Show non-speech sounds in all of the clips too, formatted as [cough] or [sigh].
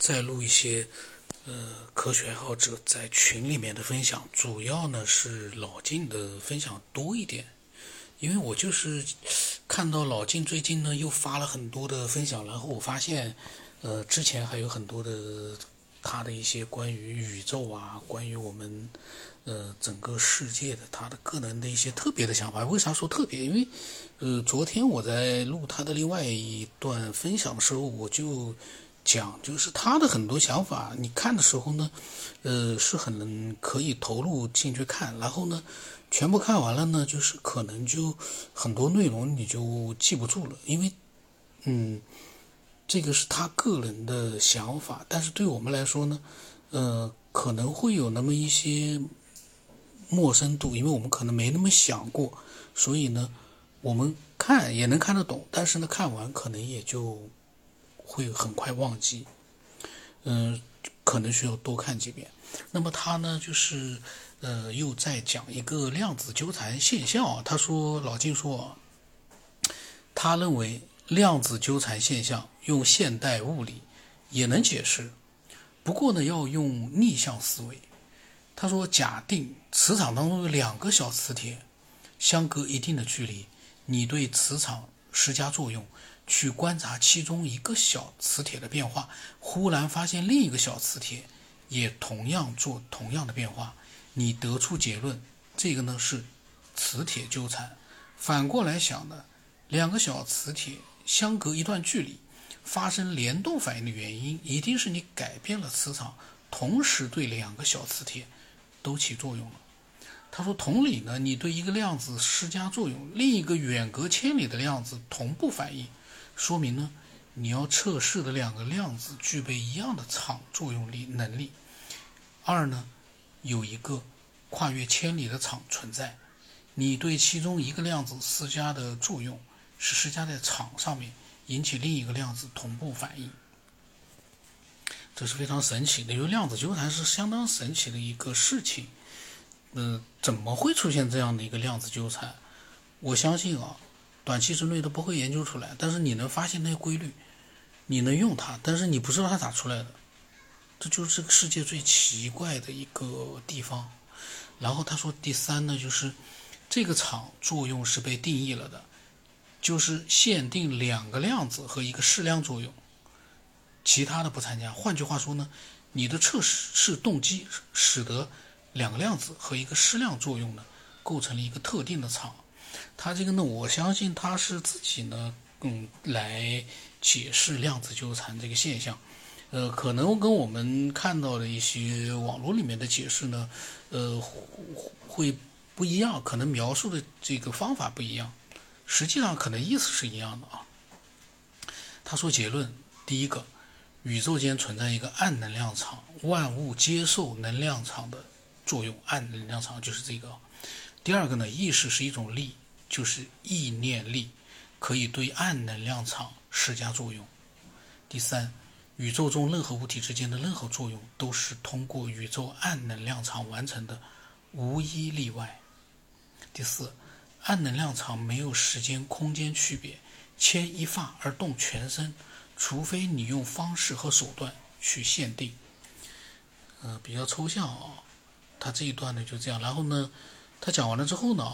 再录一些呃科学爱好者在群里面的分享，主要呢是老晋的分享多一点，因为我就是看到老晋最近呢又发了很多的分享，然后我发现呃之前还有很多的他的一些关于宇宙啊，关于我们。呃，整个世界的他的个人的一些特别的想法，为啥说特别？因为，呃，昨天我在录他的另外一段分享的时候，我就讲，就是他的很多想法，你看的时候呢，呃，是很可以投入进去看，然后呢，全部看完了呢，就是可能就很多内容你就记不住了，因为，嗯，这个是他个人的想法，但是对我们来说呢，呃，可能会有那么一些。陌生度，因为我们可能没那么想过，所以呢，我们看也能看得懂，但是呢，看完可能也就会很快忘记，嗯，可能需要多看几遍。那么他呢，就是呃，又在讲一个量子纠缠现象。他说，老金说，他认为量子纠缠现象用现代物理也能解释，不过呢，要用逆向思维。他说：“假定磁场当中有两个小磁铁，相隔一定的距离，你对磁场施加作用，去观察其中一个小磁铁的变化，忽然发现另一个小磁铁也同样做同样的变化，你得出结论，这个呢是磁铁纠缠。反过来想呢，两个小磁铁相隔一段距离，发生联动反应的原因，一定是你改变了磁场，同时对两个小磁铁。”都起作用了。他说：“同理呢，你对一个量子施加作用，另一个远隔千里的量子同步反应，说明呢，你要测试的两个量子具备一样的场作用力能力。二呢，有一个跨越千里的场存在，你对其中一个量子施加的作用是施加在场上面，引起另一个量子同步反应。”这是非常神奇的，因为量子纠缠是相当神奇的一个事情。嗯，怎么会出现这样的一个量子纠缠？我相信啊，短期之内都不会研究出来。但是你能发现那些规律，你能用它，但是你不知道它咋出来的，这就是这个世界最奇怪的一个地方。然后他说，第三呢，就是这个场作用是被定义了的，就是限定两个量子和一个矢量作用。其他的不参加。换句话说呢，你的测试是动机使得两个量子和一个矢量作用呢，构成了一个特定的场。他这个呢，我相信他是自己呢，嗯，来解释量子纠缠这个现象。呃，可能跟我们看到的一些网络里面的解释呢，呃，会不一样，可能描述的这个方法不一样。实际上可能意思是一样的啊。他说结论，第一个。宇宙间存在一个暗能量场，万物接受能量场的作用。暗能量场就是这个。第二个呢，意识是一种力，就是意念力，可以对暗能量场施加作用。第三，宇宙中任何物体之间的任何作用都是通过宇宙暗能量场完成的，无一例外。第四，暗能量场没有时间空间区别，牵一发而动全身。除非你用方式和手段去限定，呃，比较抽象啊。他这一段呢就这样，然后呢，他讲完了之后呢，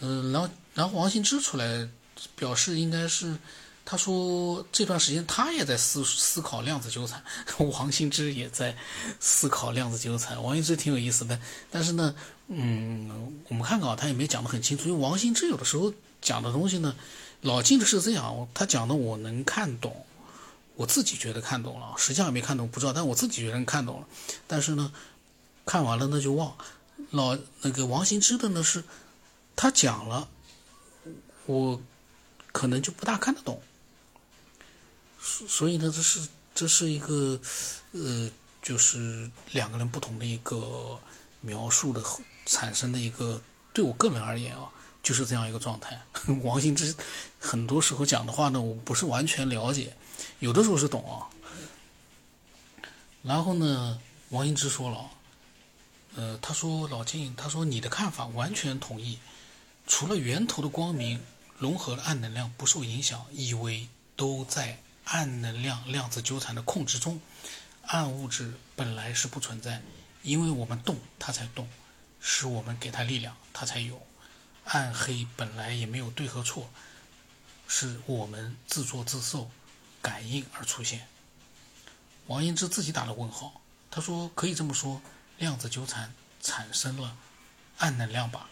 嗯，然后然后王新之出来表示应该是，他说这段时间他也在思思考量子纠缠，[laughs] 王新之也在思考量子纠缠。王新之挺有意思的，但是呢，嗯，我们看看啊，他也没讲得很清楚，因为王新之有的时候讲的东西呢。老金的是这样，他讲的我能看懂，我自己觉得看懂了，实际上也没看懂，不知道，但我自己觉得看懂了。但是呢，看完了那就忘。老那个王兴之的呢是，他讲了，我可能就不大看得懂。所以呢，这是这是一个呃，就是两个人不同的一个描述的产生的一个，对我个人而言啊。就是这样一个状态。[laughs] 王兴之很多时候讲的话呢，我不是完全了解，有的时候是懂啊。然后呢，王兴之说了，呃，他说老金，他说你的看法完全同意，除了源头的光明融合了暗能量不受影响，以为都在暗能量量子纠缠的控制中，暗物质本来是不存在，因为我们动它才动，是我们给它力量它才有。暗黑本来也没有对和错，是我们自作自受，感应而出现。王英之自己打了问号，他说：“可以这么说，量子纠缠产生了暗能量吧？”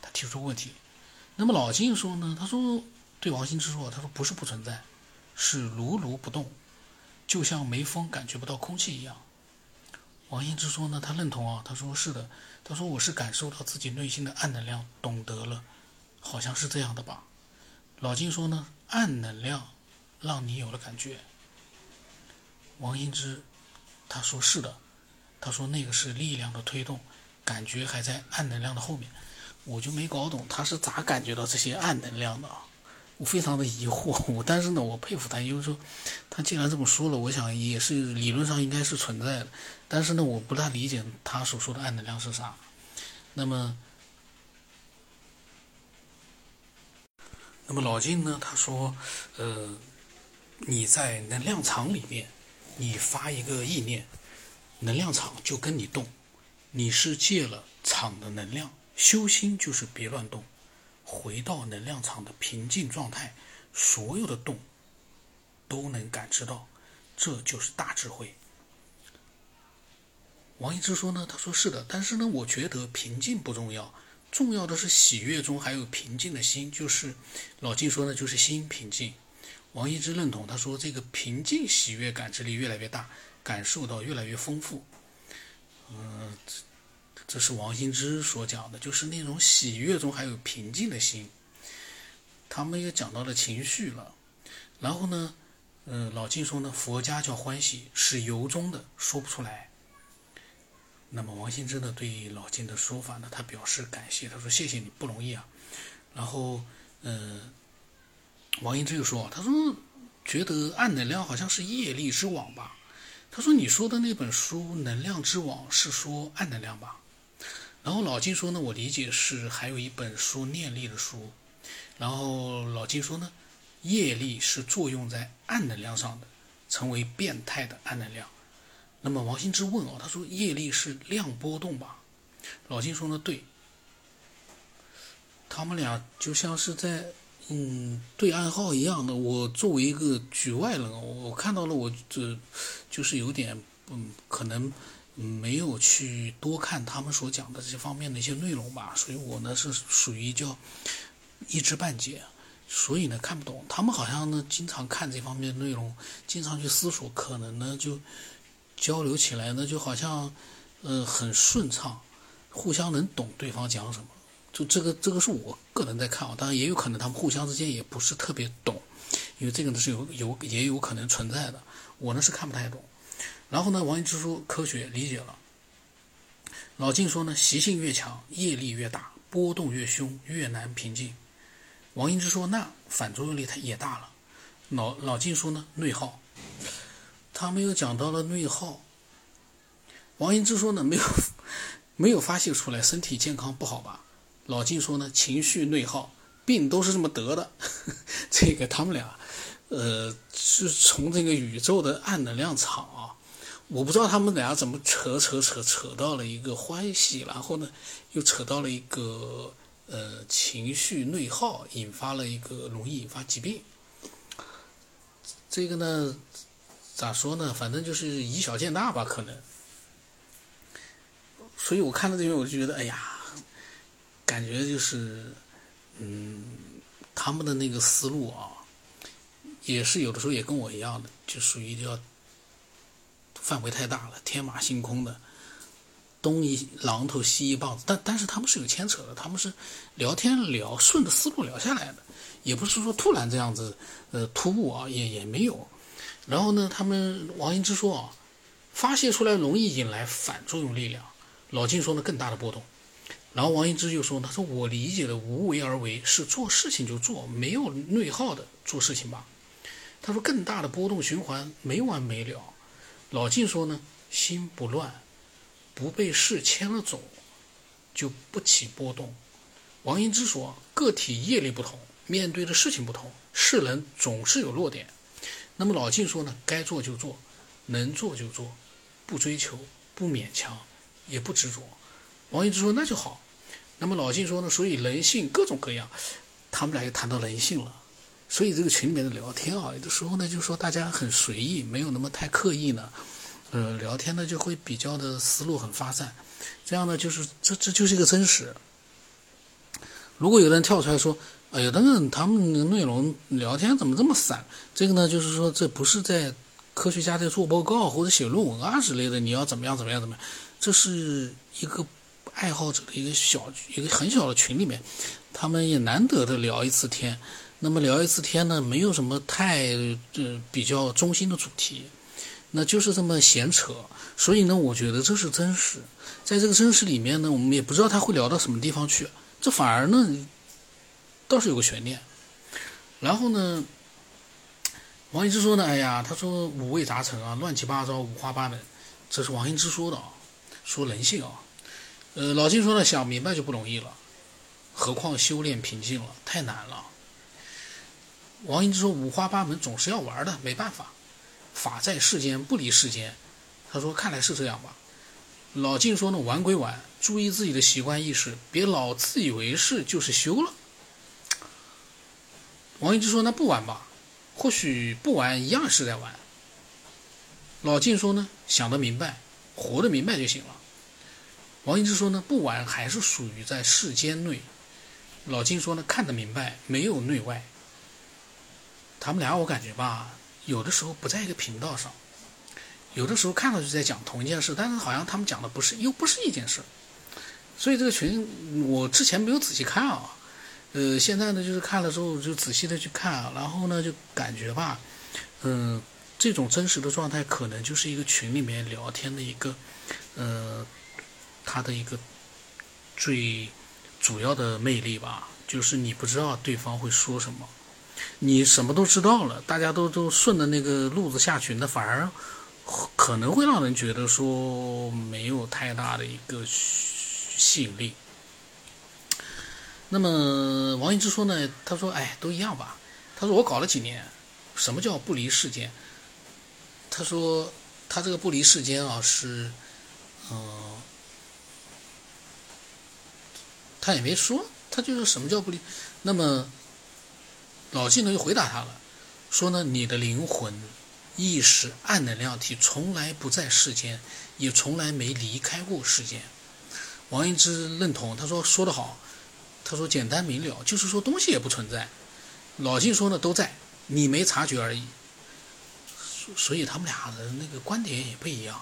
他提出问题。那么老金说呢？他说：“对王羲之说，他说不是不存在，是如如不动，就像没风感觉不到空气一样。”王羲之说呢？他认同啊，他说是的。他说：“我是感受到自己内心的暗能量，懂得了，好像是这样的吧。”老金说呢：“暗能量让你有了感觉。”王羲之他说：“是的。”他说：“那个是力量的推动，感觉还在暗能量的后面。”我就没搞懂他是咋感觉到这些暗能量的，我非常的疑惑。我但是呢，我佩服他，因为说他既然这么说了，我想也是理论上应该是存在的。但是呢，我不大理解他所说的暗能量是啥。那么，那么老金呢？他说，呃，你在能量场里面，你发一个意念，能量场就跟你动，你是借了场的能量。修心就是别乱动，回到能量场的平静状态，所有的动都能感知到，这就是大智慧。王一之说呢，他说是的，但是呢，我觉得平静不重要，重要的是喜悦中还有平静的心，就是老静说呢，就是心平静。王一之认同，他说这个平静喜悦感知力越来越大，感受到越来越丰富。嗯，这是王羲之所讲的，就是那种喜悦中还有平静的心。他们也讲到了情绪了，然后呢，嗯，老金说呢，佛家叫欢喜，是由衷的，说不出来。那么王羲之呢，对老金的说法呢，他表示感谢，他说：“谢谢你，不容易啊。”然后，嗯，王羲之又说：“他说觉得暗能量好像是业力之网吧？他说你说的那本书《能量之网》是说暗能量吧？”然后老金说呢：“我理解是还有一本书念力的书。”然后老金说呢：“业力是作用在暗能量上的，成为变态的暗能量。”那么王羲之问哦，他说业力是量波动吧？老金说呢，对。他们俩就像是在嗯对暗号一样的。我作为一个局外人，我看到了，我这就是有点嗯可能没有去多看他们所讲的这些方面的一些内容吧，所以我呢是属于叫一知半解，所以呢看不懂。他们好像呢经常看这方面内容，经常去思索，可能呢就。交流起来呢，就好像，呃，很顺畅，互相能懂对方讲什么。就这个，这个是我个人在看啊，当然也有可能他们互相之间也不是特别懂，因为这个呢是有有也有可能存在的。我呢是看不太懂。然后呢，王羲之说科学理解了。老静说呢，习性越强，业力越大，波动越凶，越难平静。王羲之说那反作用力它也大了。老老静说呢，内耗。他们又讲到了内耗。王羲之说呢，没有 [laughs] 没有发泄出来，身体健康不好吧？老金说呢，情绪内耗，病都是这么得的。[laughs] 这个他们俩，呃，是从这个宇宙的暗能量场啊，我不知道他们俩怎么扯扯扯扯到了一个欢喜，然后呢，又扯到了一个呃情绪内耗，引发了一个容易引发疾病。这个呢？咋说呢？反正就是以小见大吧，可能。所以我看到这边，我就觉得，哎呀，感觉就是，嗯，他们的那个思路啊，也是有的时候也跟我一样的，就属于要范围太大了，天马行空的，东一榔头西一棒子。但但是他们是有牵扯的，他们是聊天聊顺着思路聊下来的，也不是说突然这样子，呃，突兀啊，也也没有。然后呢，他们王英之说啊，发泄出来容易引来反作用力量。老金说呢，更大的波动。然后王羲之就说：“他说我理解的无为而为是做事情就做，没有内耗的做事情吧。”他说更大的波动循环没完没了。老晋说呢，心不乱，不被事牵了走，就不起波动。王羲之说，个体业力不同，面对的事情不同，世人总是有弱点。那么老晋说呢，该做就做，能做就做，不追求，不勉强，也不执着。王一之说那就好。那么老晋说呢，所以人性各种各样，他们俩又谈到人性了。所以这个群里面的聊天啊，有的时候呢，就说大家很随意，没有那么太刻意呢，呃，聊天呢就会比较的思路很发散。这样呢，就是这这就是一个真实。如果有人跳出来说，哎呀，等等，他们的内容聊天怎么这么散？这个呢，就是说这不是在科学家在做报告或者写论文啊之类的，你要怎么样怎么样怎么样？这是一个爱好者的一个小一个很小的群里面，他们也难得的聊一次天。那么聊一次天呢，没有什么太呃比较中心的主题，那就是这么闲扯。所以呢，我觉得这是真实。在这个真实里面呢，我们也不知道他会聊到什么地方去，这反而呢倒是有个悬念。然后呢，王一之说呢，哎呀，他说五味杂陈啊，乱七八糟，五花八门，这是王一之说的啊，说人性啊。呃，老金说呢，想明白就不容易了，何况修炼平静了，太难了。王英之说：“五花八门，总是要玩的，没办法。法在世间，不离世间。”他说：“看来是这样吧。”老晋说：“呢，玩归玩，注意自己的习惯意识，别老自以为是就是修了。”王英之说：“那不玩吧？或许不玩一样是在玩。”老晋说：“呢，想得明白，活得明白就行了。”王英之说：“呢，不玩还是属于在世间内。”老金说：“呢，看得明白，没有内外。”他们俩我感觉吧，有的时候不在一个频道上，有的时候看上去在讲同一件事，但是好像他们讲的不是又不是一件事，所以这个群我之前没有仔细看啊，呃，现在呢就是看了之后就仔细的去看，然后呢就感觉吧，嗯，这种真实的状态可能就是一个群里面聊天的一个，呃，它的一个最主要的魅力吧，就是你不知道对方会说什么。你什么都知道了，大家都都顺着那个路子下去，那反而可能会让人觉得说没有太大的一个吸引力。那么王一之说呢？他说：“哎，都一样吧。”他说：“我搞了几年，什么叫不离世间？”他说：“他这个不离世间啊，是嗯，他也没说，他就是什么叫不离。那么。”老纪呢就回答他了，说呢，你的灵魂、意识、暗能量体从来不在世间，也从来没离开过世间。王一之认同，他说说得好，他说简单明了，就是说东西也不存在。老纪说呢都在，你没察觉而已。所以他们俩的那个观点也不一样。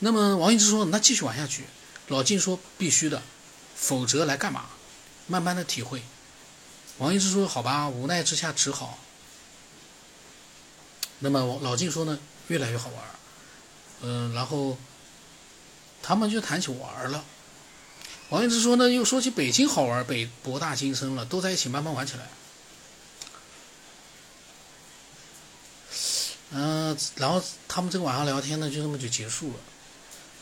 那么王一之说，那继续玩下去。老纪说必须的，否则来干嘛？慢慢的体会。王一之说：“好吧，无奈之下只好。”那么老晋说呢：“越来越好玩。”嗯，然后他们就谈起玩了。王一之说呢：“又说起北京好玩，北博大精深了，都在一起慢慢玩起来。”嗯，然后他们这个晚上聊天呢，就这么就结束了。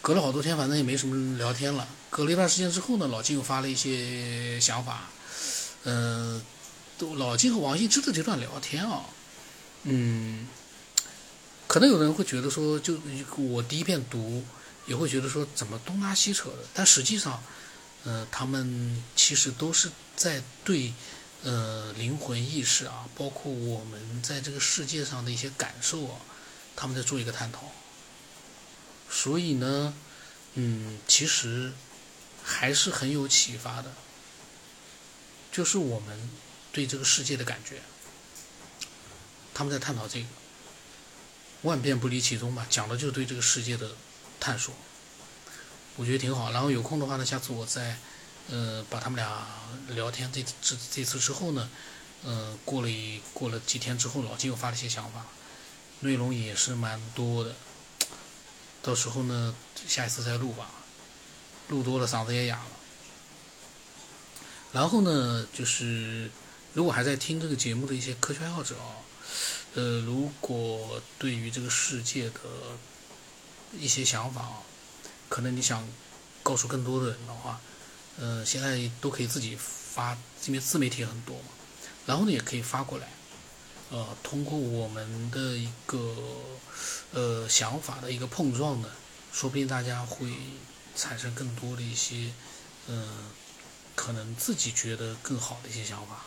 隔了好多天，反正也没什么聊天了。隔了一段时间之后呢，老金又发了一些想法。嗯，都老金和王羲之的这段聊天啊，嗯，可能有的人会觉得说，就我第一遍读，也会觉得说怎么东拉西扯的。但实际上，呃，他们其实都是在对，呃，灵魂意识啊，包括我们在这个世界上的一些感受啊，他们在做一个探讨。所以呢，嗯，其实还是很有启发的。就是我们对这个世界的感觉，他们在探讨这个，万变不离其宗吧，讲的就是对这个世界的探索，我觉得挺好。然后有空的话呢，下次我再，呃，把他们俩聊天这这这次之后呢，呃，过了一过了几天之后，老金又发了一些想法，内容也是蛮多的，到时候呢，下一次再录吧，录多了嗓子也哑了。然后呢，就是如果还在听这个节目的一些科学爱好者啊，呃，如果对于这个世界的一些想法啊，可能你想告诉更多的人的话，呃，现在都可以自己发，因为自媒体很多嘛，然后呢也可以发过来，呃，通过我们的一个呃想法的一个碰撞呢，说不定大家会产生更多的一些，嗯，可能自己觉得更好的一些想法。